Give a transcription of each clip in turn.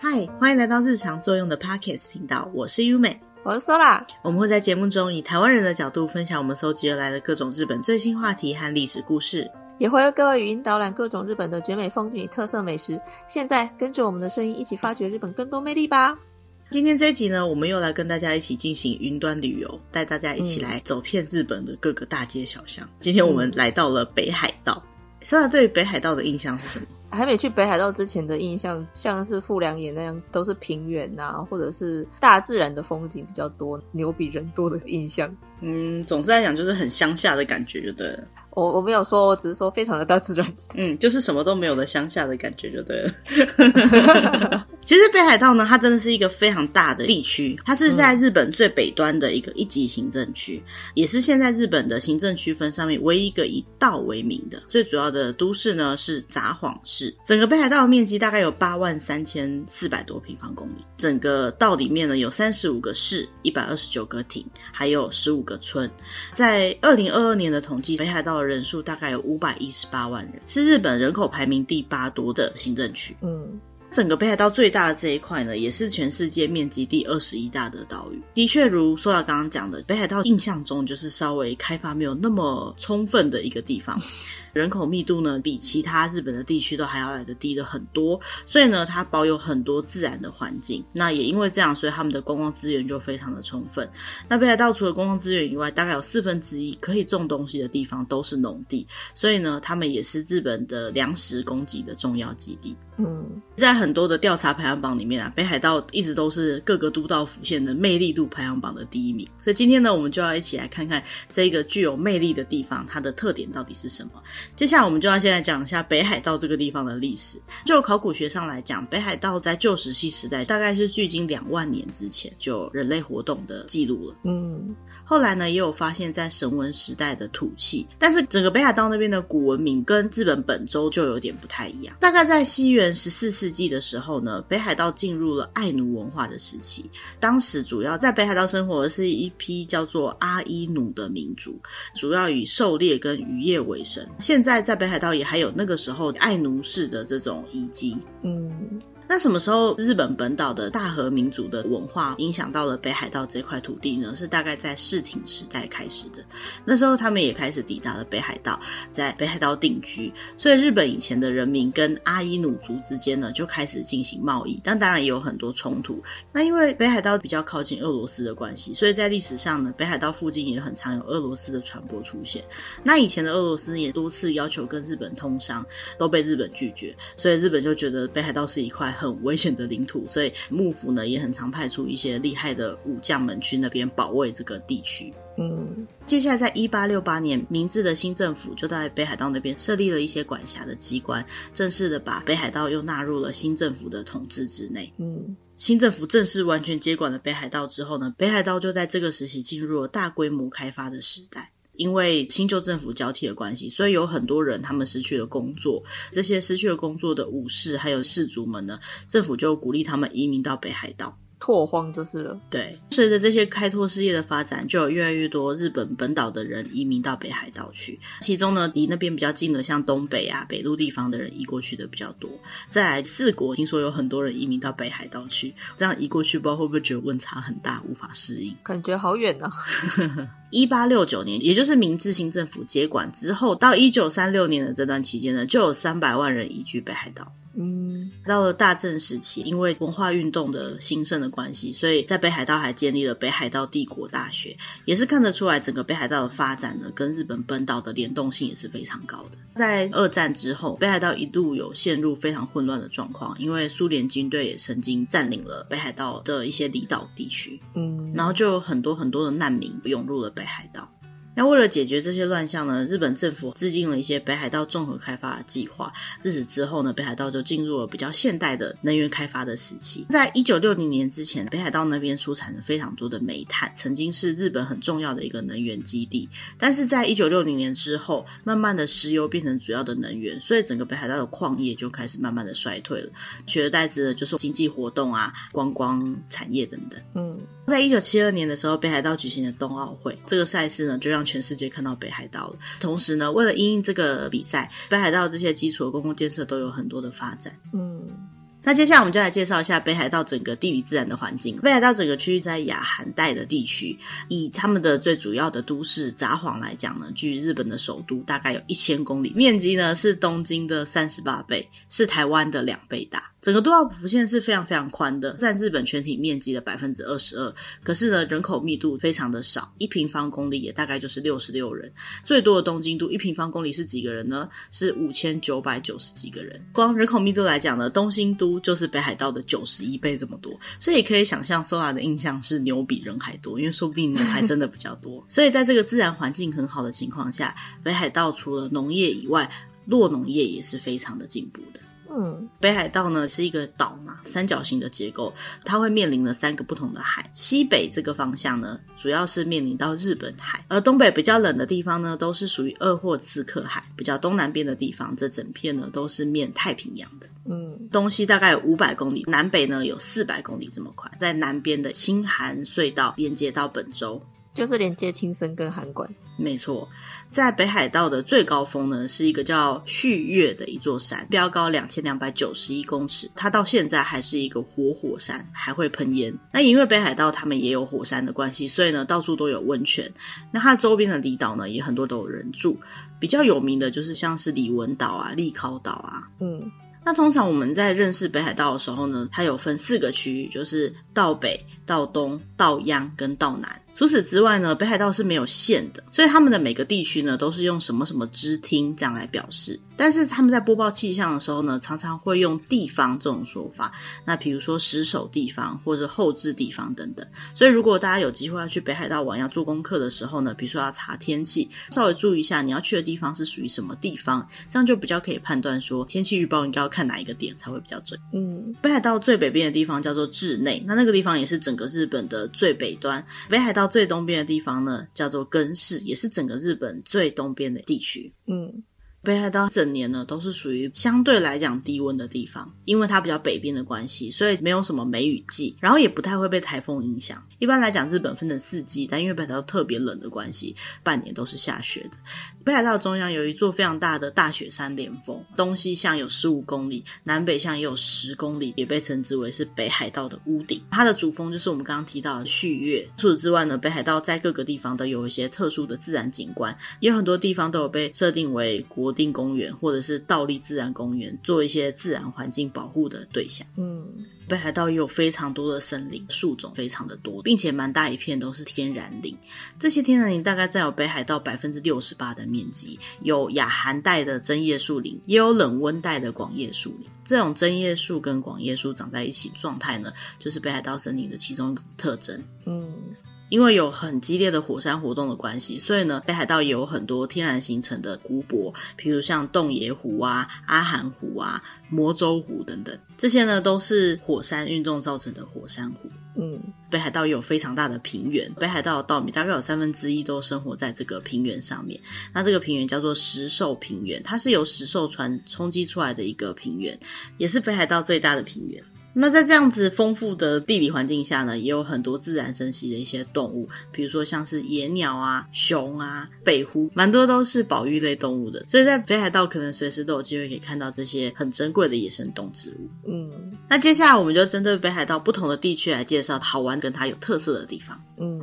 嗨，欢迎来到日常作用的 Podcast 频道，我是优美，我是 Sola。我们会在节目中以台湾人的角度分享我们搜集而来的各种日本最新话题和历史故事，也会为各位语音导览各种日本的绝美风景与特色美食。现在跟着我们的声音一起发掘日本更多魅力吧！今天这一集呢，我们又来跟大家一起进行云端旅游，带大家一起来走遍日本的各个大街小巷。嗯、今天我们来到了北海道。Sola 对北海道的印象是什么？还没去北海道之前的印象，像是富良野那样子，都是平原啊，或者是大自然的风景比较多，牛比人多的印象。嗯，总之来讲就是很乡下的感觉，就对了。我我没有说，我只是说非常的大自然。嗯，就是什么都没有的乡下的感觉，就对了。其实北海道呢，它真的是一个非常大的地区，它是在日本最北端的一个一级行政区，嗯、也是现在日本的行政区分上面唯一一个以道为名的。最主要的都市呢是札幌市，整个北海道的面积大概有八万三千四百多平方公里。整个道里面呢有三十五个市，一百二十九个町，还有十五个村。在二零二二年的统计，北海道的人数大概有五百一十八万人，是日本人口排名第八多的行政区。嗯。整个北海道最大的这一块呢，也是全世界面积第二十一大的岛屿。的确，如 Sola 刚刚讲的，北海道印象中就是稍微开发没有那么充分的一个地方。人口密度呢，比其他日本的地区都还要来的低的很多，所以呢，它保有很多自然的环境。那也因为这样，所以他们的观光资源就非常的充分。那北海道除了观光资源以外，大概有四分之一可以种东西的地方都是农地，所以呢，他们也是日本的粮食供给的重要基地。嗯，在很多的调查排行榜里面啊，北海道一直都是各个都道府县的魅力度排行榜的第一名。所以今天呢，我们就要一起来看看这个具有魅力的地方，它的特点到底是什么。接下来我们就要先来讲一下北海道这个地方的历史。就考古学上来讲，北海道在旧石器时代，大概是距今两万年之前就有人类活动的记录了。嗯。后来呢，也有发现，在绳文时代的土器，但是整个北海道那边的古文明跟日本本州就有点不太一样。大概在西元十四世纪的时候呢，北海道进入了爱奴文化的时期。当时主要在北海道生活的是一批叫做阿伊努的民族，主要以狩猎跟渔业为生。现在在北海道也还有那个时候爱奴式的这种遗迹。嗯。那什么时候日本本岛的大和民族的文化影响到了北海道这块土地呢？是大概在室町时代开始的。那时候他们也开始抵达了北海道，在北海道定居。所以日本以前的人民跟阿伊努族之间呢，就开始进行贸易，但当然也有很多冲突。那因为北海道比较靠近俄罗斯的关系，所以在历史上呢，北海道附近也很常有俄罗斯的船舶出现。那以前的俄罗斯也多次要求跟日本通商，都被日本拒绝，所以日本就觉得北海道是一块。很危险的领土，所以幕府呢也很常派出一些厉害的武将们去那边保卫这个地区。嗯，接下来在一八六八年，明治的新政府就在北海道那边设立了一些管辖的机关，正式的把北海道又纳入了新政府的统治之内。嗯，新政府正式完全接管了北海道之后呢，北海道就在这个时期进入了大规模开发的时代。因为新旧政府交替的关系，所以有很多人他们失去了工作。这些失去了工作的武士还有士族们呢，政府就鼓励他们移民到北海道。拓荒就是了。对，随着这些开拓事业的发展，就有越来越多日本本岛的人移民到北海道去。其中呢，离那边比较近的，像东北啊、北陆地方的人移过去的比较多。再来四国，听说有很多人移民到北海道去，这样移过去，不知道会不会觉得温差很大，无法适应？感觉好远啊！一八六九年，也就是明治新政府接管之后，到一九三六年的这段期间呢，就有三百万人移居北海道。嗯，到了大正时期，因为文化运动的兴盛的关系，所以在北海道还建立了北海道帝国大学，也是看得出来整个北海道的发展呢，跟日本本岛的联动性也是非常高的。在二战之后，北海道一度有陷入非常混乱的状况，因为苏联军队也曾经占领了北海道的一些离岛地区，嗯，然后就有很多很多的难民涌入了北海道。那为了解决这些乱象呢，日本政府制定了一些北海道综合开发的计划。自此之后呢，北海道就进入了比较现代的能源开发的时期。在一九六零年之前，北海道那边出产了非常多的煤炭，曾经是日本很重要的一个能源基地。但是在一九六零年之后，慢慢的石油变成主要的能源，所以整个北海道的矿业就开始慢慢的衰退了。取而代之的就是经济活动啊、观光产业等等。嗯，在一九七二年的时候，北海道举行了冬奥会，这个赛事呢就让全世界看到北海道了。同时呢，为了因应这个比赛，北海道这些基础的公共建设都有很多的发展。嗯。那接下来我们就来介绍一下北海道整个地理自然的环境。北海道整个区域在亚寒带的地区，以他们的最主要的都市札幌来讲呢，距日本的首都大概有一千公里，面积呢是东京的三十八倍，是台湾的两倍大。整个都道府县是非常非常宽的，占日本全体面积的百分之二十二。可是呢，人口密度非常的少，一平方公里也大概就是六十六人。最多的东京都一平方公里是几个人呢？是五千九百九十几个人。光人口密度来讲呢，东京都就是北海道的九十一倍这么多。所以可以想象，Sora 的印象是牛比人还多，因为说不定牛还真的比较多。所以在这个自然环境很好的情况下，北海道除了农业以外，落农业也是非常的进步的。嗯，北海道呢是一个岛嘛，三角形的结构，它会面临了三个不同的海。西北这个方向呢，主要是面临到日本海，而东北比较冷的地方呢，都是属于鄂霍次克海。比较东南边的地方，这整片呢都是面太平洋的。嗯，东西大概有五百公里，南北呢有四百公里这么宽，在南边的青函隧道连接到本州。就是连接青森跟函馆，没错，在北海道的最高峰呢，是一个叫旭月的一座山，标高两千两百九十一公尺，它到现在还是一个活火山，还会喷烟。那因为北海道他们也有火山的关系，所以呢，到处都有温泉。那它周边的离岛呢，也很多都有人住，比较有名的就是像是里文岛啊、利考岛啊，嗯。那通常我们在认识北海道的时候呢，它有分四个区域，就是道北、道东、道央跟道南。除此之外呢，北海道是没有县的，所以他们的每个地区呢都是用什么什么支厅这样来表示。但是他们在播报气象的时候呢，常常会用地方这种说法。那比如说石首地方或者后置地方等等。所以如果大家有机会要去北海道玩，要做功课的时候呢，比如说要查天气，稍微注意一下你要去的地方是属于什么地方，这样就比较可以判断说天气预报应该要看哪一个点才会比较准。嗯，北海道最北边的地方叫做稚内，那那个地方也是整个日本的最北端。北海道最东边的地方呢，叫做根室，也是整个日本最东边的地区。嗯。北海道整年呢都是属于相对来讲低温的地方，因为它比较北边的关系，所以没有什么梅雨季，然后也不太会被台风影响。一般来讲，日本分成四季，但因为北海道特别冷的关系，半年都是下雪的。北海道中央有一座非常大的大雪山连峰，东西向有十五公里，南北向也有十公里，也被称之为是北海道的屋顶。它的主峰就是我们刚刚提到的旭岳。除此之外呢，北海道在各个地方都有一些特殊的自然景观，有很多地方都有被设定为国定公园或者是道立自然公园，做一些自然环境保护的对象。嗯，北海道也有非常多的森林，树种非常的多，并且蛮大一片都是天然林。这些天然林大概占有北海道百分之六十八的面积，有亚寒带的针叶树林，也有冷温带的广叶树林。这种针叶树跟广叶树长在一起状态呢，就是北海道森林的其中一个特征。嗯。因为有很激烈的火山活动的关系，所以呢，北海道也有很多天然形成的湖泊，譬如像洞爷湖啊、阿寒湖啊、魔州湖等等，这些呢都是火山运动造成的火山湖。嗯，北海道也有非常大的平原，北海道的稻米大概有三分之一都生活在这个平原上面。那这个平原叫做石狩平原，它是由石狩船冲击出来的一个平原，也是北海道最大的平原。那在这样子丰富的地理环境下呢，也有很多自然生息的一些动物，比如说像是野鸟啊、熊啊、北狐，蛮多都是保育类动物的。所以在北海道可能随时都有机会可以看到这些很珍贵的野生动植物。嗯，那接下来我们就针对北海道不同的地区来介绍好玩跟它有特色的地方。嗯。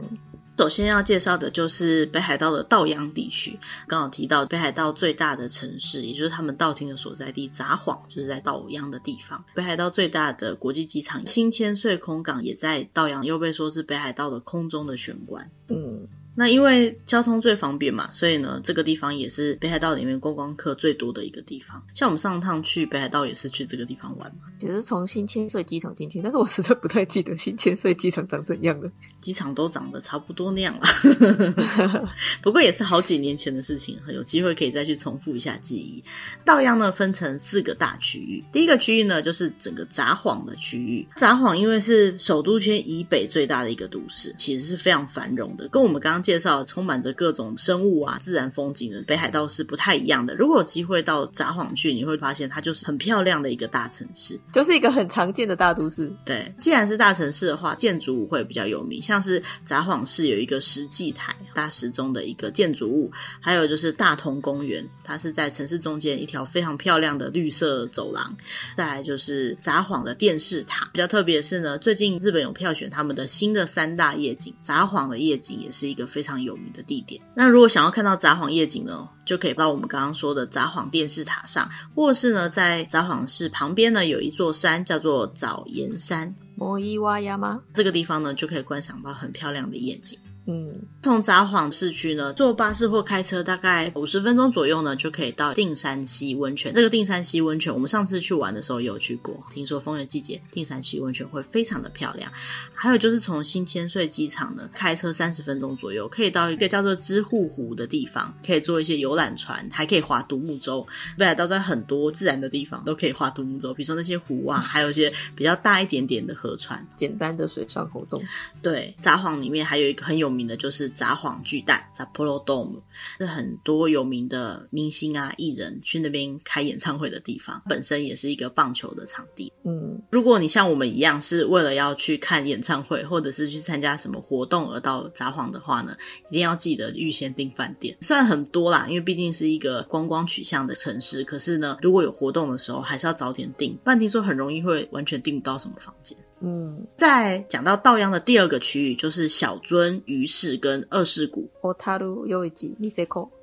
首先要介绍的就是北海道的道央地区。刚好提到北海道最大的城市，也就是他们道厅的所在地札幌，就是在道央的地方。北海道最大的国际机场新千岁空港也在道央，又被说是北海道的空中的玄关。嗯。那因为交通最方便嘛，所以呢，这个地方也是北海道里面观光客最多的一个地方。像我们上趟去北海道也是去这个地方玩嘛，只是从新千岁机场进去，但是我实在不太记得新千岁机场长怎样了。机场都长得差不多那样了，不过也是好几年前的事情，有机会可以再去重复一下记忆。道央呢分成四个大区域，第一个区域呢就是整个札幌的区域。札幌因为是首都圈以北最大的一个都市，其实是非常繁荣的，跟我们刚刚介绍充满着各种生物啊、自然风景的北海道是不太一样的。如果有机会到札幌去，你会发现它就是很漂亮的一个大城市，就是一个很常见的大都市。对，既然是大城市的话，建筑物会比较有名，像是札幌市有一个石祭台，大石钟的一个建筑物，还有就是大同公园，它是在城市中间一条非常漂亮的绿色走廊。再来就是札幌的电视塔，比较特别的是呢，最近日本有票选他们的新的三大夜景，札幌的夜景也是一个非常有名的地点。那如果想要看到札幌夜景呢，就可以到我们刚刚说的札幌电视塔上，或是呢，在札幌市旁边呢有一座山叫做早岩山，摩伊瓦亚吗？这个地方呢就可以观赏到很漂亮的夜景。嗯，从札幌市区呢，坐巴士或开车大概五十分钟左右呢，就可以到定山溪温泉。这个定山溪温泉，我们上次去玩的时候也有去过。听说枫叶季节，定山溪温泉会非常的漂亮。还有就是从新千岁机场呢，开车三十分钟左右，可以到一个叫做知户湖的地方，可以坐一些游览船，还可以划独木舟。北海道在很多自然的地方都可以划独木舟，比如说那些湖啊，还有一些比较大一点点的河川，简单的水上活动。对，札幌里面还有一个很有名的就是札幌巨蛋 （Sapporo Dome），是很多有名的明星啊、艺人去那边开演唱会的地方。本身也是一个棒球的场地。嗯，如果你像我们一样是为了要去看演唱会，或者是去参加什么活动而到札幌的话呢，一定要记得预先订饭店。虽然很多啦，因为毕竟是一个观光取向的城市，可是呢，如果有活动的时候，还是要早点订，不然听说很容易会完全订不到什么房间。嗯，再讲到稻央的第二个区域，就是小樽、鱼市跟二世谷。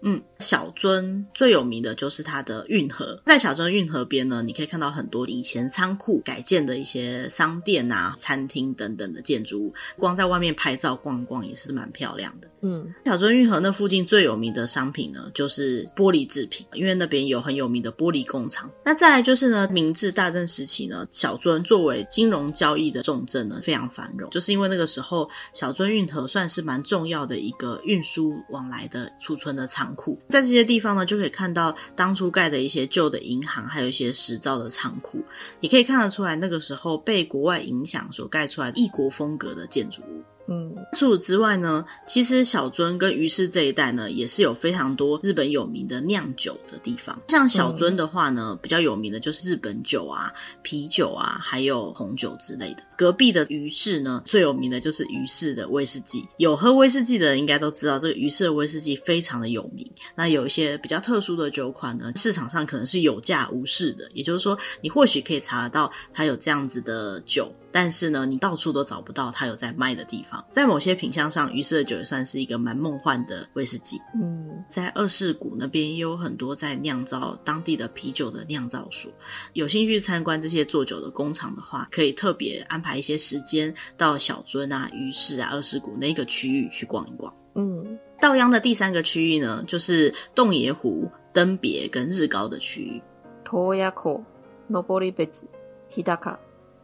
嗯，小樽最有名的就是它的运河，在小樽运河边呢，你可以看到很多以前仓库改建的一些商店啊、餐厅等等的建筑物，光在外面拍照逛一逛也是蛮漂亮的。嗯，小樽运河那附近最有名的商品呢，就是玻璃制品，因为那边有很有名的玻璃工厂。那再来就是呢，明治大正时期呢，小樽作为金融交易的重镇呢，非常繁荣，就是因为那个时候小樽运河算是蛮重要的一个运输往来的储存的仓库，在这些地方呢，就可以看到当初盖的一些旧的银行，还有一些石造的仓库，也可以看得出来那个时候被国外影响所盖出来异国风格的建筑物。嗯，除此之外呢，其实小樽跟鱼市这一带呢，也是有非常多日本有名的酿酒的地方。像小樽的话呢，比较有名的就是日本酒啊、啤酒啊，还有红酒之类的。隔壁的鱼市呢，最有名的就是鱼市的威士忌。有喝威士忌的人应该都知道，这个鱼市的威士忌非常的有名。那有一些比较特殊的酒款呢，市场上可能是有价无市的，也就是说，你或许可以查得到它有这样子的酒。但是呢，你到处都找不到它有在卖的地方。在某些品相上，鱼市的酒也算是一个蛮梦幻的威士忌。嗯，在二世谷那边也有很多在酿造当地的啤酒的酿造所。有兴趣参观这些做酒的工厂的话，可以特别安排一些时间到小樽啊、鱼市啊、二世谷那个区域去逛一逛。嗯，稻央的第三个区域呢，就是洞爷湖、登别跟日高的区域。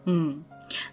嗯。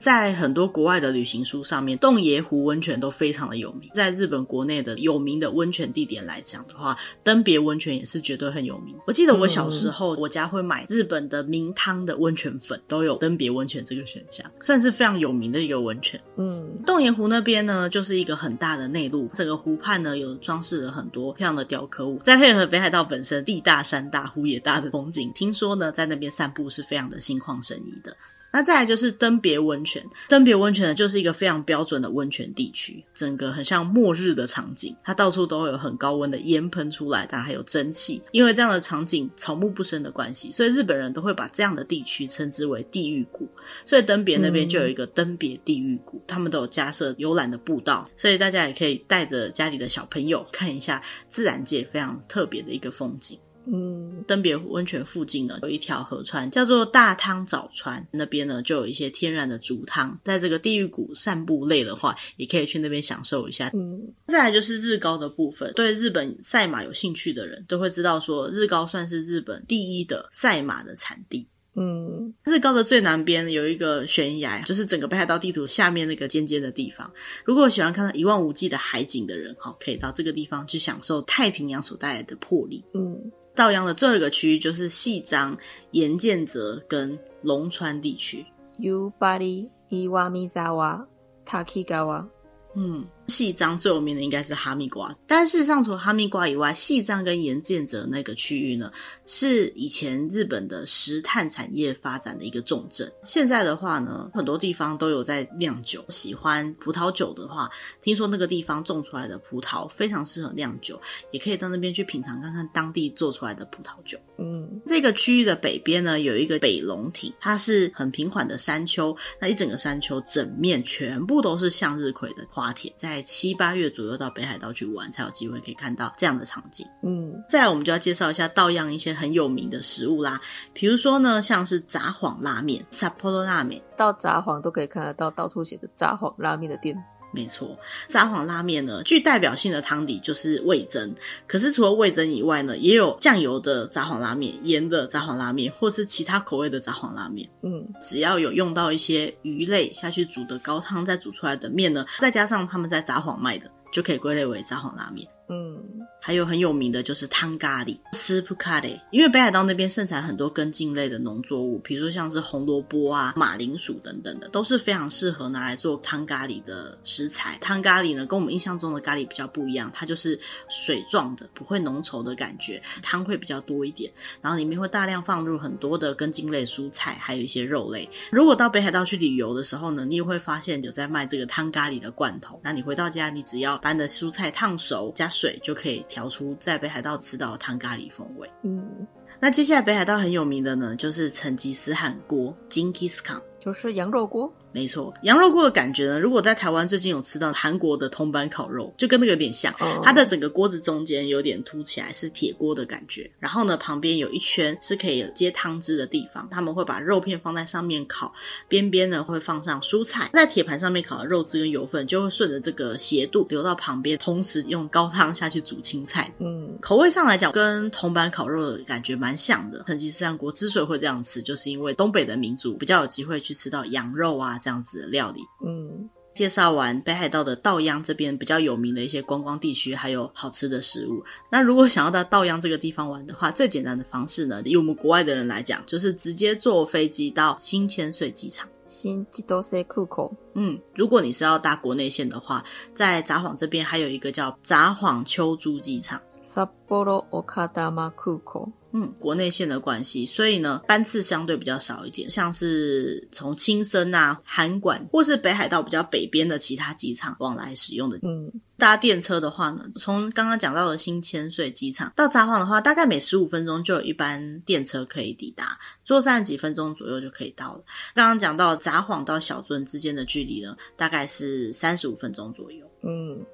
在很多国外的旅行书上面，洞爷湖温泉都非常的有名。在日本国内的有名的温泉地点来讲的话，登别温泉也是绝对很有名。我记得我小时候，我家会买日本的名汤的温泉粉，都有登别温泉这个选项，算是非常有名的一个温泉。嗯，洞爷湖那边呢，就是一个很大的内陆，整个湖畔呢有装饰了很多漂亮的雕刻物，再配合北海道本身地大山大湖也大的风景，听说呢在那边散步是非常的心旷神怡的。那再来就是登别温泉，登别温泉呢就是一个非常标准的温泉地区，整个很像末日的场景，它到处都有很高温的烟喷出来，当然还有蒸汽。因为这样的场景草木不生的关系，所以日本人都会把这样的地区称之为地狱谷。所以登别那边就有一个登别地狱谷，他们都有加设游览的步道，所以大家也可以带着家里的小朋友看一下自然界非常特别的一个风景。嗯，登别温泉附近呢，有一条河川叫做大汤沼川，那边呢就有一些天然的竹汤。在这个地狱谷散步累的话，也可以去那边享受一下。嗯，再来就是日高的部分，对日本赛马有兴趣的人都会知道，说日高算是日本第一的赛马的产地。嗯，日高的最南边有一个悬崖，就是整个北海道地图下面那个尖尖的地方。如果喜欢看到一望无际的海景的人，哈，可以到这个地方去享受太平洋所带来的魄力。嗯。道央的最后一个区域就是细张、岩见泽跟龙川地区。夕张、岩见泽、滝川。嗯。夕张最有名的应该是哈密瓜，但事实上除了哈密瓜以外，细张跟盐见泽那个区域呢，是以前日本的石炭产业发展的一个重镇。现在的话呢，很多地方都有在酿酒。喜欢葡萄酒的话，听说那个地方种出来的葡萄非常适合酿酒，也可以到那边去品尝看看当地做出来的葡萄酒。嗯，这个区域的北边呢，有一个北龙体，它是很平缓的山丘，那一整个山丘整面全部都是向日葵的花田，在在七八月左右到北海道去玩，才有机会可以看到这样的场景。嗯，再来我们就要介绍一下道样一些很有名的食物啦，比如说呢，像是札幌拉面、札幌拉面，到札幌都可以看得到到处写着札幌拉面的店。没错，札幌拉面呢，具代表性的汤底就是味噌。可是除了味噌以外呢，也有酱油的札幌拉面、盐的札幌拉面，或是其他口味的札幌拉面。嗯，只要有用到一些鱼类下去煮的高汤，再煮出来的面呢，再加上他们在札幌卖的，就可以归类为札幌拉面。嗯，还有很有名的就是汤咖喱、斯普咖喱，因为北海道那边盛产很多根茎类的农作物，比如说像是红萝卜啊、马铃薯等等的，都是非常适合拿来做汤咖喱的食材。汤咖喱呢，跟我们印象中的咖喱比较不一样，它就是水状的，不会浓稠的感觉，汤会比较多一点，然后里面会大量放入很多的根茎类蔬菜，还有一些肉类。如果到北海道去旅游的时候呢，你也会发现有在卖这个汤咖喱的罐头。那你回到家，你只要把你的蔬菜烫熟，加水就可以调出在北海道吃到的汤咖喱风味。嗯，那接下来北海道很有名的呢，就是成吉思汗锅，成吉思汗，就是羊肉锅。没错，羊肉锅的感觉呢，如果在台湾最近有吃到韩国的铜板烤肉，就跟那个有点像。Oh. 它的整个锅子中间有点凸起来，是铁锅的感觉。然后呢，旁边有一圈是可以接汤汁的地方，他们会把肉片放在上面烤，边边呢会放上蔬菜，在铁盘上面烤的肉汁跟油分就会顺着这个斜度流到旁边，同时用高汤下去煮青菜。嗯，口味上来讲，跟铜板烤肉的感觉蛮像的。成吉思汗锅之所以会这样吃，就是因为东北的民族比较有机会去吃到羊肉啊。这样子的料理，嗯，介绍完北海道的稻央这边比较有名的一些观光地区，还有好吃的食物。那如果想要到稻央这个地方玩的话，最简单的方式呢，以我们国外的人来讲，就是直接坐飞机到新千岁机场。新千岁库口。嗯，如果你是要搭国内线的话，在札幌这边还有一个叫札幌秋珠机场。札幌丘珠空港。嗯，国内线的关系，所以呢，班次相对比较少一点。像是从青森啊、函馆，或是北海道比较北边的其他机场往来使用的。嗯，搭电车的话呢，从刚刚讲到的新千岁机场到札幌的话，大概每十五分钟就有一班电车可以抵达，坐三十几分钟左右就可以到了。刚刚讲到札幌到小樽之间的距离呢，大概是三十五分钟左右。嗯。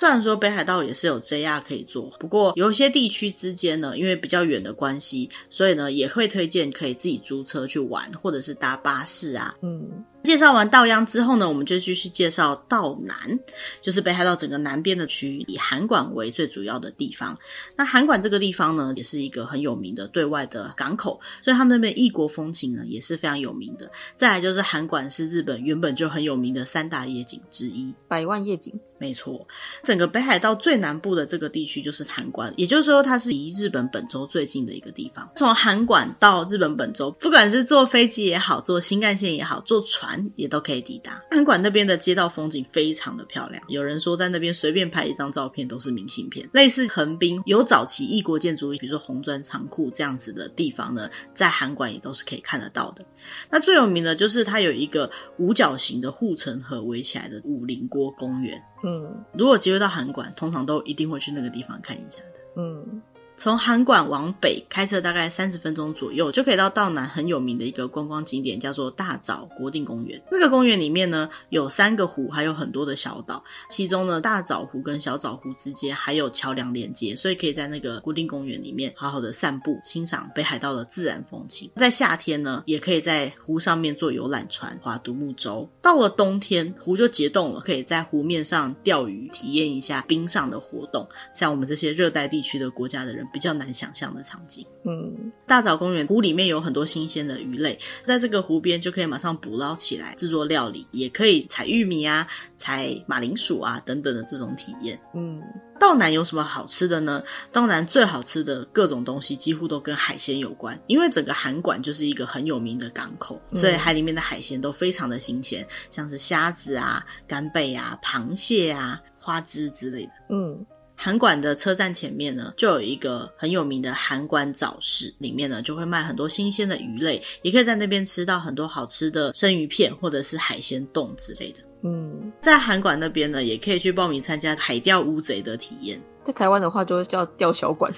虽然说北海道也是有 JR 可以坐，不过有一些地区之间呢，因为比较远的关系，所以呢也会推荐可以自己租车去玩，或者是搭巴士啊。嗯。介绍完稻央之后呢，我们就继续介绍道南，就是北海道整个南边的区域，以函馆为最主要的地方。那函馆这个地方呢，也是一个很有名的对外的港口，所以他们那边异国风情呢也是非常有名的。再来就是函馆是日本原本就很有名的三大夜景之一，百万夜景。没错，整个北海道最南部的这个地区就是函馆，也就是说它是离日本本州最近的一个地方。从函馆到日本本州，不管是坐飞机也好，坐新干线也好，坐船。也都可以抵达。函馆那边的街道风景非常的漂亮，有人说在那边随便拍一张照片都是明信片。类似横滨有早期异国建筑，比如说红砖仓库这样子的地方呢，在函馆也都是可以看得到的。那最有名的就是它有一个五角形的护城河围起来的五棱郭公园。嗯，如果机会到韩馆，通常都一定会去那个地方看一下的。嗯。从函馆往北开车大概三十分钟左右，就可以到道南很有名的一个观光景点，叫做大沼国定公园。那个公园里面呢，有三个湖，还有很多的小岛。其中呢，大沼湖跟小沼湖之间还有桥梁连接，所以可以在那个国定公园里面好好的散步，欣赏北海道的自然风情。在夏天呢，也可以在湖上面坐游览船、划独木舟。到了冬天，湖就结冻了，可以在湖面上钓鱼，体验一下冰上的活动。像我们这些热带地区的国家的人。比较难想象的场景。嗯，大沼公园湖里面有很多新鲜的鱼类，在这个湖边就可以马上捕捞起来制作料理，也可以采玉米啊、采马铃薯啊等等的这种体验。嗯，道南有什么好吃的呢？道南最好吃的各种东西几乎都跟海鲜有关，因为整个韩馆就是一个很有名的港口，所以海里面的海鲜都非常的新鲜，像是虾子啊、干贝啊、螃蟹啊、花枝之类的。嗯。函馆的车站前面呢，就有一个很有名的韩馆早市，里面呢就会卖很多新鲜的鱼类，也可以在那边吃到很多好吃的生鱼片或者是海鲜冻之类的。嗯，在韩馆那边呢，也可以去报名参加海钓乌贼的体验。在台湾的话，就会叫钓小馆，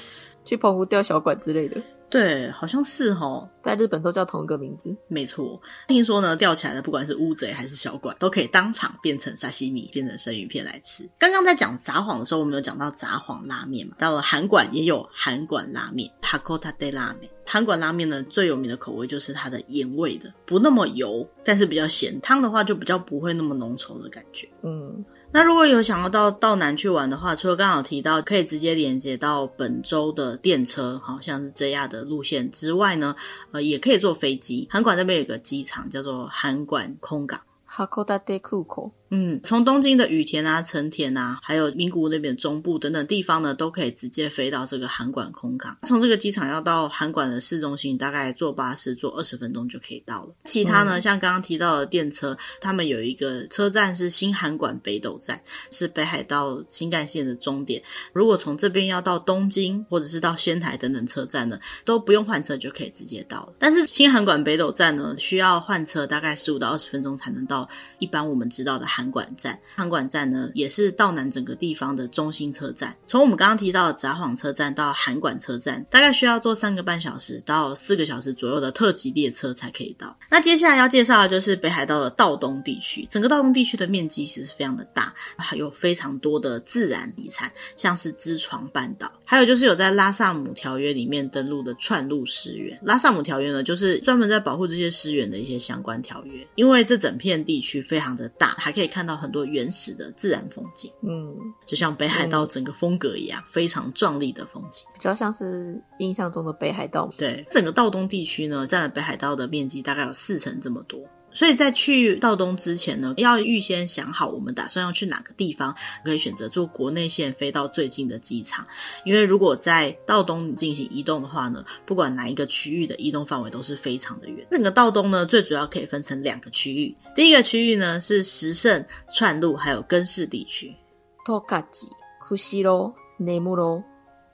去澎湖钓小馆之类的。对，好像是哦，在日本都叫同一个名字。没错，听说呢，钓起来的不管是乌贼还是小管，都可以当场变成沙西米，变成生鱼片来吃。刚刚在讲札幌的时候，我们有讲到札幌拉面嘛，到了韩馆也有韩馆拉面 h a k o t a d e 拉面）。韩馆拉面呢，最有名的口味就是它的盐味的，不那么油，但是比较咸。汤的话就比较不会那么浓稠的感觉。嗯。那如果有想要到道南去玩的话，除了刚好提到可以直接连接到本州的电车，好像是 JR 的路线之外呢，呃，也可以坐飞机。函馆那边有个机场叫做函馆空港。Hakodate 空港。嗯，从东京的羽田啊、成田啊，还有名古屋那边中部等等地方呢，都可以直接飞到这个函馆空港。从这个机场要到函馆的市中心，大概坐巴士坐二十分钟就可以到了。其他呢，嗯、像刚刚提到的电车，他们有一个车站是新函馆北斗站，是北海道新干线的终点。如果从这边要到东京或者是到仙台等等车站呢，都不用换车就可以直接到了。但是新函馆北斗站呢，需要换车，大概十五到二十分钟才能到。一般我们知道的函馆站，函馆站呢，也是道南整个地方的中心车站。从我们刚刚提到的札幌车站到函馆车站，大概需要坐三个半小时到四个小时左右的特急列车才可以到。那接下来要介绍的就是北海道的道东地区。整个道东地区的面积其实非常的大，还有非常多的自然遗产，像是知床半岛，还有就是有在拉萨姆条约里面登录的串路湿原。拉萨姆条约呢，就是专门在保护这些湿原的一些相关条约。因为这整片地区非常的大，还可以看到很多原始的自然风景，嗯，就像北海道整个风格一样，嗯、非常壮丽的风景，比较像是印象中的北海道。对，整个道东地区呢，占了北海道的面积大概有四成这么多。所以在去道东之前呢，要预先想好我们打算要去哪个地方，可以选择坐国内线飞到最近的机场。因为如果在道东进行移动的话呢，不管哪一个区域的移动范围都是非常的远。整个道东呢，最主要可以分成两个区域，第一个区域呢是石胜、串路还有根室地区。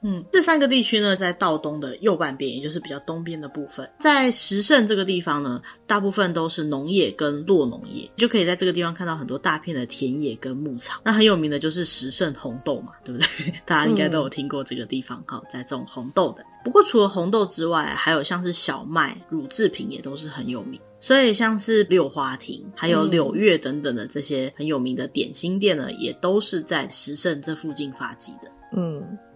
嗯，这三个地区呢，在道东的右半边，也就是比较东边的部分。在石胜这个地方呢，大部分都是农业跟落农业，就可以在这个地方看到很多大片的田野跟牧场。那很有名的就是石胜红豆嘛，对不对？大家应该都有听过这个地方，好、嗯，在种红豆的。不过除了红豆之外，还有像是小麦、乳制品也都是很有名。所以像是六花亭，还有柳月等等的这些很有名的点心店呢，也都是在石胜这附近发迹的。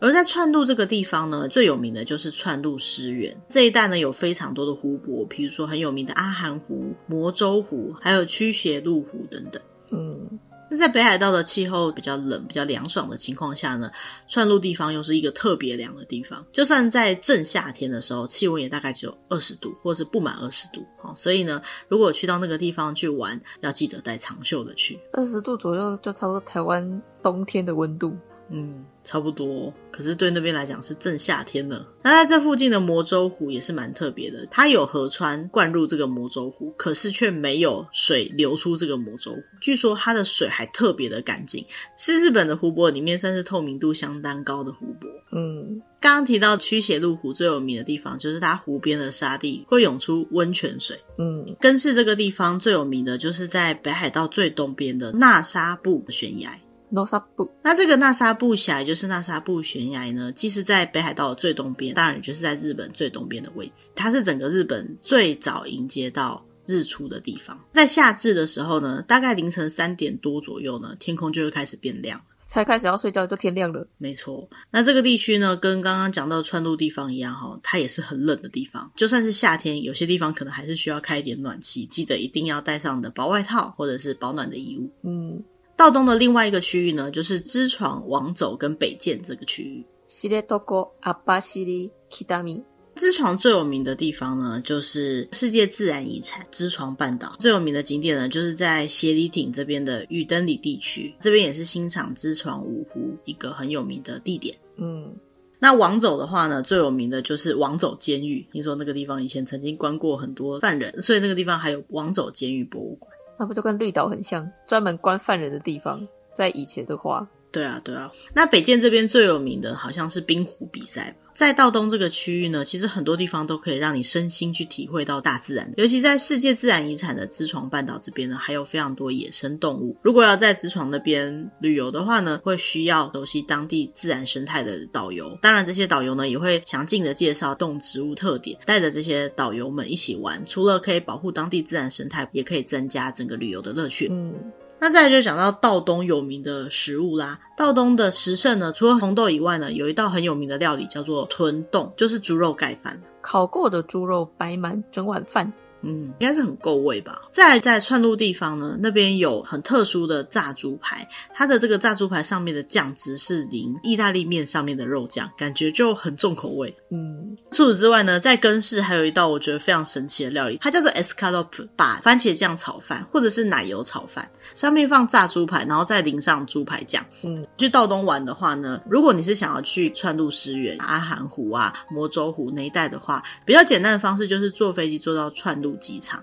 嗯，而在串路这个地方呢，最有名的就是串路湿原这一带呢，有非常多的湖泊，比如说很有名的阿寒湖、魔州湖，还有驱邪路湖等等。嗯，那在北海道的气候比较冷、比较凉爽的情况下呢，串路地方又是一个特别凉的地方，就算在正夏天的时候，气温也大概只有二十度，或是不满二十度。好，所以呢，如果去到那个地方去玩，要记得带长袖的去。二十度左右就差不多台湾冬天的温度。嗯，差不多。可是对那边来讲是正夏天了。那在这附近的魔州湖也是蛮特别的，它有河川灌入这个魔州湖，可是却没有水流出这个魔州湖。据说它的水还特别的干净，是日本的湖泊里面算是透明度相当高的湖泊。嗯，刚刚提到驱邪路湖最有名的地方，就是它湖边的沙地会涌出温泉水。嗯，根室这个地方最有名的就是在北海道最东边的纳沙布悬崖。纳沙布，那这个纳沙布峡就是纳沙布悬崖呢，既是在北海道的最东边，当然也就是在日本最东边的位置。它是整个日本最早迎接到日出的地方。在夏至的时候呢，大概凌晨三点多左右呢，天空就会开始变亮，才开始要睡觉就天亮了。没错，那这个地区呢，跟刚刚讲到的川路地方一样哈，它也是很冷的地方。就算是夏天，有些地方可能还是需要开一点暖气，记得一定要带上你的薄外套或者是保暖的衣物。嗯。道东的另外一个区域呢，就是知床、王走跟北见这个区域。知床最有名的地方呢，就是世界自然遗产知床半岛。最有名的景点呢，就是在斜里町这边的雨登里地区，这边也是欣赏知床五湖一个很有名的地点。嗯，那王走的话呢，最有名的就是王走监狱。听说那个地方以前曾经关过很多犯人，所以那个地方还有王走监狱博物馆。那不就跟绿岛很像，专门关犯人的地方？在以前的话。对啊，对啊。那北建这边最有名的好像是冰壶比赛吧。在道东这个区域呢，其实很多地方都可以让你身心去体会到大自然。尤其在世界自然遗产的知床半岛这边呢，还有非常多野生动物。如果要在知床那边旅游的话呢，会需要熟悉当地自然生态的导游。当然，这些导游呢也会详尽的介绍动植物特点，带着这些导游们一起玩。除了可以保护当地自然生态，也可以增加整个旅游的乐趣。嗯。那再来就讲到道东有名的食物啦。道东的食胜呢，除了红豆以外呢，有一道很有名的料理叫做豚冻，就是猪肉盖饭，烤过的猪肉摆满整碗饭。嗯，应该是很够味吧。再来在串路地方呢，那边有很特殊的炸猪排，它的这个炸猪排上面的酱汁是淋意大利面上面的肉酱，感觉就很重口味。嗯，除此之外呢，在根室还有一道我觉得非常神奇的料理，它叫做 escalope，把番茄酱炒饭或者是奶油炒饭，上面放炸猪排，然后再淋上猪排酱。嗯，去道东玩的话呢，如果你是想要去串路石原、阿寒湖啊、魔州湖那一带的话，比较简单的方式就是坐飞机坐到串路机场。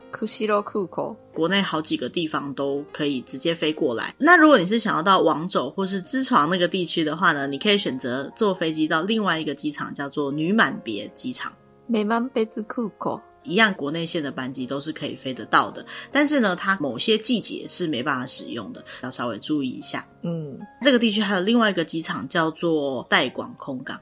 国内好几个地方都可以直接飞过来。那如果你是想要到王走或是支床那个地区的话呢，你可以选择坐飞机到另外一个机场，叫做女满别机场。美满别之库口一样，国内线的班机都是可以飞得到的，但是呢，它某些季节是没办法使用的，要稍微注意一下。嗯，这个地区还有另外一个机场叫做代广空港。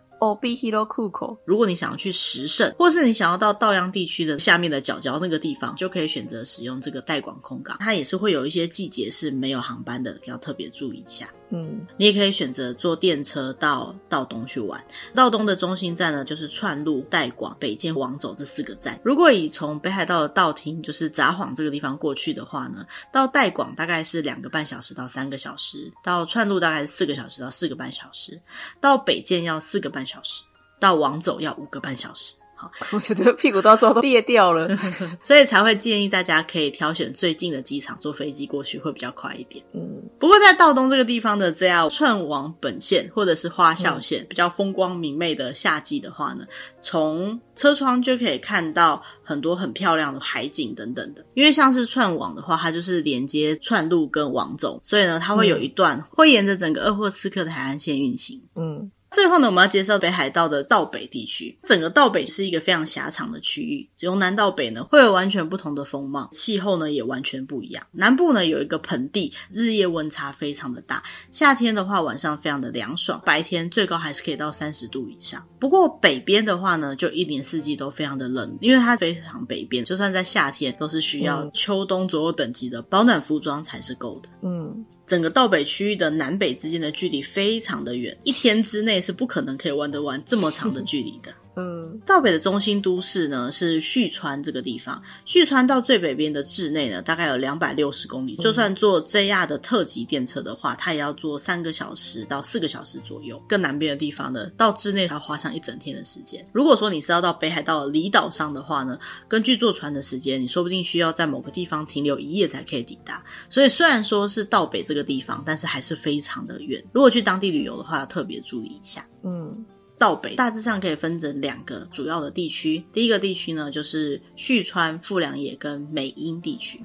如果你想要去石胜，或是你想要到道央地区的下面的角角那个地方，就可以选择使用这个代广空港。它也是会有一些季节是没有航班的，要特别注意一下。嗯，你也可以选择坐电车到道东去玩。道东的中心站呢，就是串路、带广、北见、王走这四个站。如果以从北海道的道厅，就是札幌这个地方过去的话呢，到带广大概是两个半小时到三个小时，到串路大概是四个小时到四个半小时，到北见要四个半小时，到王走要五个半小时。好，我觉得屁股到时候都裂掉了，所以才会建议大家可以挑选最近的机场，坐飞机过去会比较快一点。嗯，不过在道东这个地方的 JR 串往本线或者是花孝线、嗯、比较风光明媚的夏季的话呢，从车窗就可以看到很多很漂亮的海景等等的。因为像是串网的话，它就是连接串路跟网走，所以呢，它会有一段会沿着整个鄂霍次克的海岸线运行。嗯。最后呢，我们要介绍北海道的道北地区。整个道北是一个非常狭长的区域，由南到北呢会有完全不同的风貌，气候呢也完全不一样。南部呢有一个盆地，日夜温差非常的大，夏天的话晚上非常的凉爽，白天最高还是可以到三十度以上。不过北边的话呢，就一年四季都非常的冷，因为它非常北边，就算在夏天都是需要秋冬左右等级的保暖服装才是够的。嗯。整个道北区域的南北之间的距离非常的远，一天之内是不可能可以玩得完这么长的距离的。嗯，道北的中心都市呢是旭川这个地方，旭川到最北边的稚内呢大概有两百六十公里，就算坐 JR 的特急电车的话，它也要坐三个小时到四个小时左右。更南边的地方呢，到稚内还要花上一整天的时间。如果说你是要到北海道的离岛上的话呢，根据坐船的时间，你说不定需要在某个地方停留一夜才可以抵达。所以虽然说是道北这个地方，但是还是非常的远。如果去当地旅游的话，要特别注意一下。嗯。道北大致上可以分成两个主要的地区，第一个地区呢就是旭川、富良野跟美瑛地区。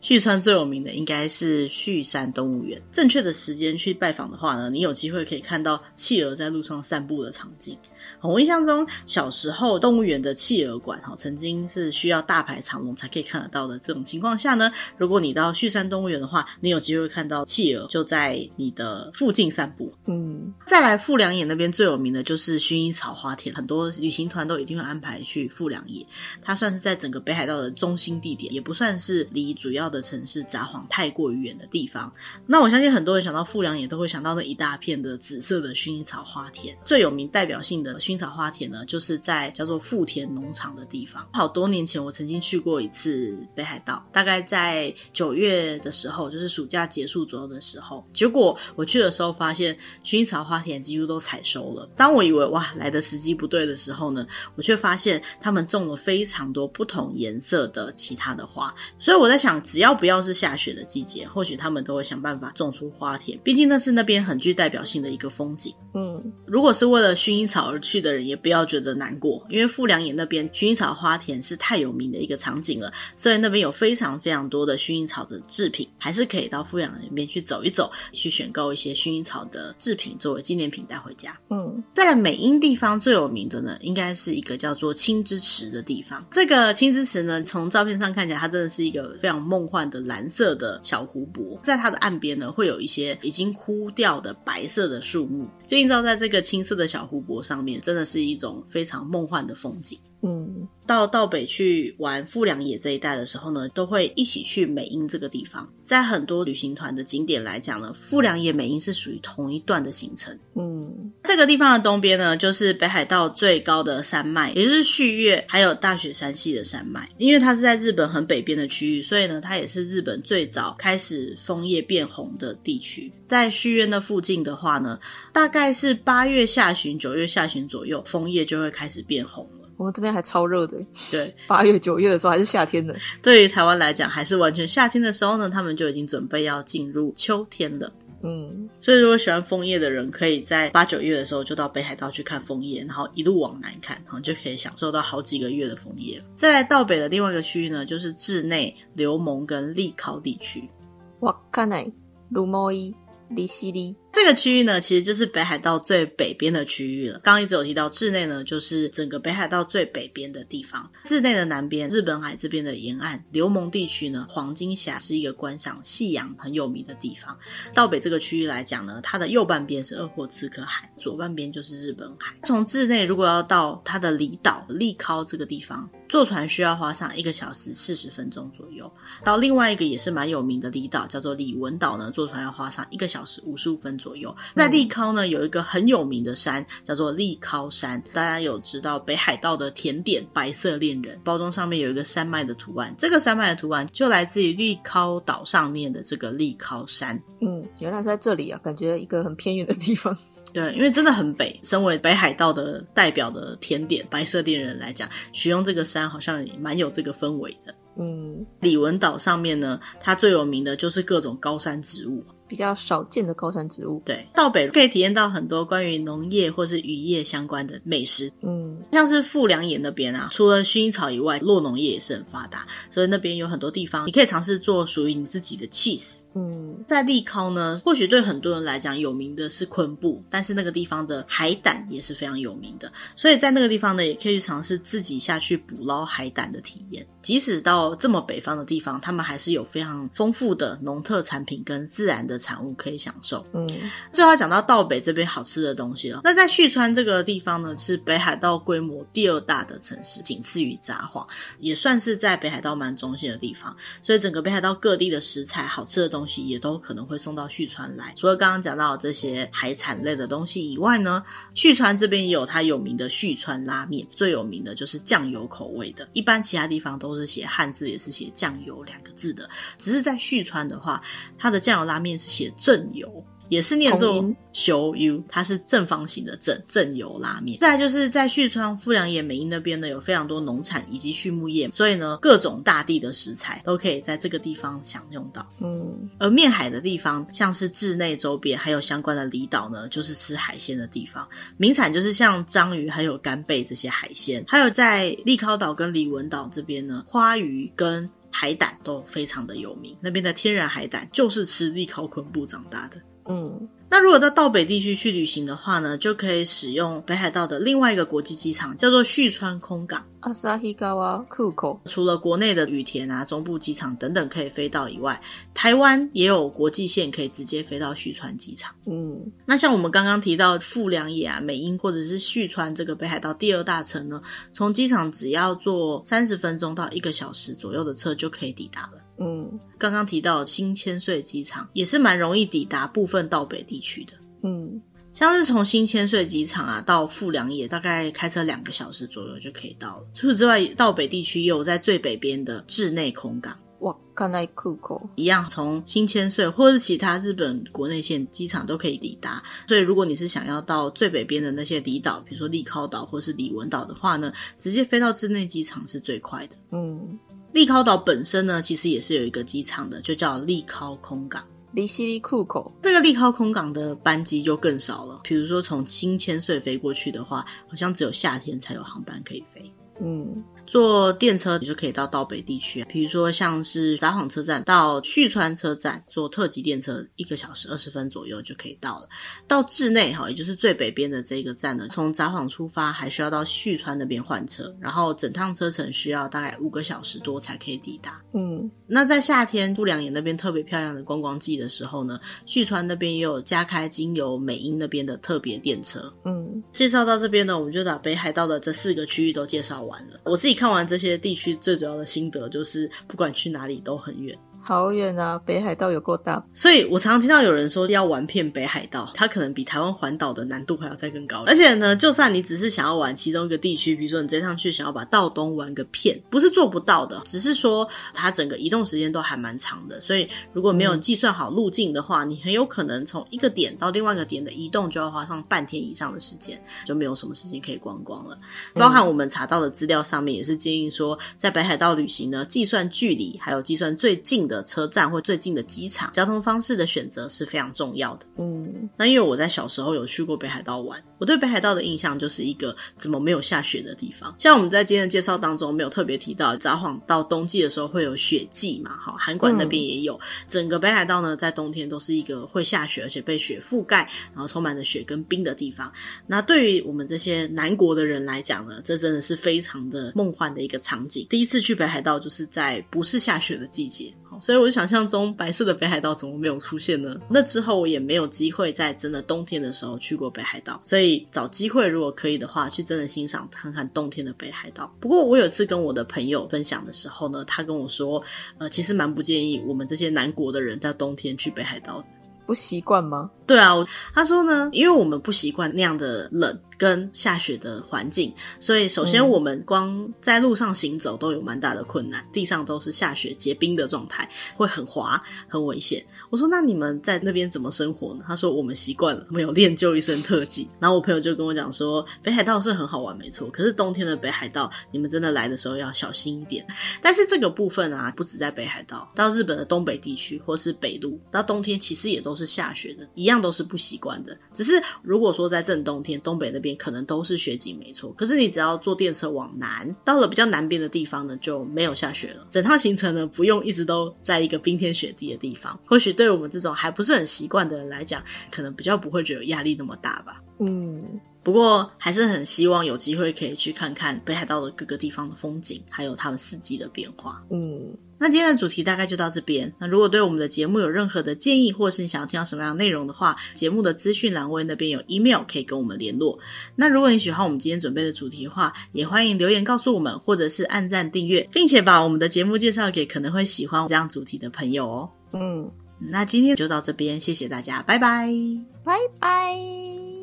旭川、最有名的应该是旭山动物园。正确的时间去拜访的话呢，你有机会可以看到企鹅在路上散步的场景。我印象中，小时候动物园的企鹅馆哈，曾经是需要大排长龙才可以看得到的。这种情况下呢，如果你到旭山动物园的话，你有机会看到企鹅就在你的附近散步。嗯，再来富良野那边最有名的就是薰衣草花田，很多旅行团都一定会安排去富良野。它算是在整个北海道的中心地点，也不算是离主要的城市札幌太过于远的地方。那我相信很多人想到富良野都会想到那一大片的紫色的薰衣草花田，最有名代表性的。薰衣草花田呢，就是在叫做富田农场的地方。好多年前我曾经去过一次北海道，大概在九月的时候，就是暑假结束左右的时候。结果我去的时候发现薰衣草花田几乎都采收了。当我以为哇来的时机不对的时候呢，我却发现他们种了非常多不同颜色的其他的花。所以我在想，只要不要是下雪的季节，或许他们都会想办法种出花田。毕竟那是那边很具代表性的一个风景。嗯，如果是为了薰衣草而去的人，也不要觉得难过，因为富良野那边薰衣草花田是太有名的一个场景了，所以那边有非常非常多的薰衣草的制品，还是可以到富良野那边去走一走，去选购一些薰衣草的制品作为纪念品带回家。嗯，再来美英地方最有名的呢，应该是一个叫做青之池的地方。这个青之池呢，从照片上看起来，它真的是一个非常梦幻的蓝色的小湖泊，在它的岸边呢，会有一些已经枯掉的白色的树木，就映照在这个青色的小湖泊上面，真的是一种非常梦幻的风景。嗯，到道北去玩富良野这一带的时候呢，都会一起去美英这个地方。在很多旅行团的景点来讲呢，富良野美英是属于同一段的行程。嗯，这个地方的东边呢，就是北海道最高的山脉，也就是旭岳，还有大雪山系的山脉。因为它是在日本很北边的区域，所以呢，它也是日本最早开始枫叶变红的地区。在旭岳那附近的话呢，大概是八月下旬、九月下旬左右，枫叶就会开始变红。我们这边还超热的，对，八月九月的时候还是夏天的。对于台湾来讲，还是完全夏天的时候呢，他们就已经准备要进入秋天了。嗯，所以如果喜欢枫叶的人，可以在八九月的时候就到北海道去看枫叶，然后一路往南看，然后就可以享受到好几个月的枫叶。再来到北的另外一个区域呢，就是志内、留萌跟利考地区。哇，看来卢莫伊、利西里。这个区域呢，其实就是北海道最北边的区域了。刚刚一直有提到，稚内呢，就是整个北海道最北边的地方。稚内的南边，日本海这边的沿岸，留萌地区呢，黄金峡是一个观赏夕阳很有名的地方。道北这个区域来讲呢，它的右半边是鄂霍次克海，左半边就是日本海。从稚内如果要到它的离岛利尻这个地方，坐船需要花上一个小时四十分钟左右。到另外一个也是蛮有名的离岛，叫做李文岛呢，坐船要花上一个小时五十五分。左右，在利尻呢，有一个很有名的山，叫做利尻山。大家有知道北海道的甜点白色恋人包装上面有一个山脉的图案，这个山脉的图案就来自于利尻岛上面的这个利尻山。嗯，原来是在这里啊，感觉一个很偏远的地方。对，因为真的很北。身为北海道的代表的甜点白色恋人来讲，使用这个山好像也蛮有这个氛围的。嗯，李文岛上面呢，它最有名的就是各种高山植物。比较少见的高山植物，对，到北可以体验到很多关于农业或是渔业相关的美食，嗯，像是富良野那边啊，除了薰衣草以外，酪农业也是很发达，所以那边有很多地方你可以尝试做属于你自己的 cheese。嗯，在利康呢，或许对很多人来讲有名的是昆布，但是那个地方的海胆也是非常有名的，所以在那个地方呢，也可以去尝试自己下去捕捞海胆的体验。即使到这么北方的地方，他们还是有非常丰富的农特产品跟自然的产物可以享受。嗯，最后讲到道北这边好吃的东西了。那在旭川这个地方呢，是北海道规模第二大的城市，仅次于札幌，也算是在北海道蛮中心的地方。所以整个北海道各地的食材、好吃的东西也都可能会送到旭川来。除了刚刚讲到的这些海产类的东西以外呢，旭川这边也有它有名的旭川拉面，最有名的就是酱油口味的。一般其他地方都是写汉字，也是写酱油两个字的，只是在旭川的话，它的酱油拉面是写正油。也是念作修 u，它是正方形的正正油拉面。再来就是在旭川富良野美瑛那边呢，有非常多农产以及畜牧业，所以呢，各种大地的食材都可以在这个地方享用到。嗯，而面海的地方，像是稚内周边还有相关的离岛呢，就是吃海鲜的地方，名产就是像章鱼还有干贝这些海鲜。还有在利尻岛跟里文岛这边呢，花鱼跟海胆都非常的有名。那边的天然海胆就是吃利考昆布长大的。嗯，那如果到道北地区去旅行的话呢，就可以使用北海道的另外一个国际机场，叫做旭川空港。Asahikawa 空港。除了国内的羽田啊、中部机场等等可以飞到以外，台湾也有国际线可以直接飞到旭川机场。嗯，那像我们刚刚提到富良野啊、美瑛或者是旭川这个北海道第二大城呢，从机场只要坐三十分钟到一个小时左右的车就可以抵达了。嗯，刚刚提到新千岁机场也是蛮容易抵达部分道北地区的。嗯，像是从新千岁机场啊到富良野，大概开车两个小时左右就可以到了。除此之外，到北地区也有在最北边的志内空港。哇，看那酷口一样，从新千岁或者是其他日本国内线机场都可以抵达。所以，如果你是想要到最北边的那些离岛，比如说利尻岛或是里文岛的话呢，直接飞到志内机场是最快的。嗯，利尻岛本身呢，其实也是有一个机场的，就叫利尻空港。离西利库口这个利尻空港的班机就更少了。比如说从新千岁飞过去的话，好像只有夏天才有航班可以飞。嗯。坐电车你就可以到道北地区，比如说像是札幌车站到旭川车站，坐特急电车一个小时二十分左右就可以到了。到志内哈，也就是最北边的这个站呢，从札幌出发还需要到旭川那边换车，然后整趟车程需要大概五个小时多才可以抵达。嗯，那在夏天富良野那边特别漂亮的观光季的时候呢，旭川那边也有加开经由美瑛那边的特别电车。嗯，介绍到这边呢，我们就把北海道的这四个区域都介绍完了。我自己。看完这些地区，最主要的心得就是，不管去哪里都很远。好远啊！北海道有够大，所以我常常听到有人说要玩遍北海道，它可能比台湾环岛的难度还要再更高。而且呢，就算你只是想要玩其中一个地区，比如说你这趟去想要把道东玩个遍，不是做不到的，只是说它整个移动时间都还蛮长的。所以如果没有计算好路径的话，嗯，你很有可能从一个点到另外一个点的移动就要花上半天以上的时间，就没有什么事情可以观光了。包含我们查到的资料上面也是建议说，在北海道旅行呢，计算距离还有计算最近的车站或最近的机场，交通方式的选择是非常重要的。嗯，那因为我在小时候有去过北海道玩，我对北海道的印象就是一个怎么没有下雪的地方。像我们在今天的介绍当中没有特别提到，札幌到冬季的时候会有雪季嘛？哈，函馆那边也有。嗯、整个北海道呢，在冬天都是一个会下雪，而且被雪覆盖，然后充满着雪跟冰的地方。那对于我们这些南国的人来讲呢，这真的是非常的梦幻的一个场景。第一次去北海道就是在不是下雪的季节。所以我就想象中白色的北海道怎么没有出现呢？那之后我也没有机会在真的冬天的时候去过北海道，所以找机会如果可以的话，去真的欣赏看看冬天的北海道。不过我有一次跟我的朋友分享的时候呢，他跟我说，呃，其实蛮不建议我们这些南国的人在冬天去北海道的。不习惯吗？对啊，他说呢，因为我们不习惯那样的冷跟下雪的环境，所以首先我们光在路上行走都有蛮大的困难，地上都是下雪结冰的状态，会很滑，很危险。我说：“那你们在那边怎么生活呢？”他说：“我们习惯了，没有练就一身特技。”然后我朋友就跟我讲说：“北海道是很好玩，没错。可是冬天的北海道，你们真的来的时候要小心一点。但是这个部分啊，不止在北海道，到日本的东北地区或是北陆，到冬天其实也都是下雪的，一样都是不习惯的。只是如果说在正冬天，东北那边可能都是雪景，没错。可是你只要坐电车往南，到了比较南边的地方呢，就没有下雪了。整趟行程呢，不用一直都在一个冰天雪地的地方，或许。”对我们这种还不是很习惯的人来讲，可能比较不会觉得压力那么大吧。嗯，不过还是很希望有机会可以去看看北海道的各个地方的风景，还有他们四季的变化。嗯，那今天的主题大概就到这边。那如果对我们的节目有任何的建议，或是你想要听到什么样的内容的话，节目的资讯栏位那边有 email 可以跟我们联络。那如果你喜欢我们今天准备的主题的话，也欢迎留言告诉我们，或者是按赞订阅，并且把我们的节目介绍给可能会喜欢这样主题的朋友哦。嗯。那今天就到这边，谢谢大家，拜拜，拜拜。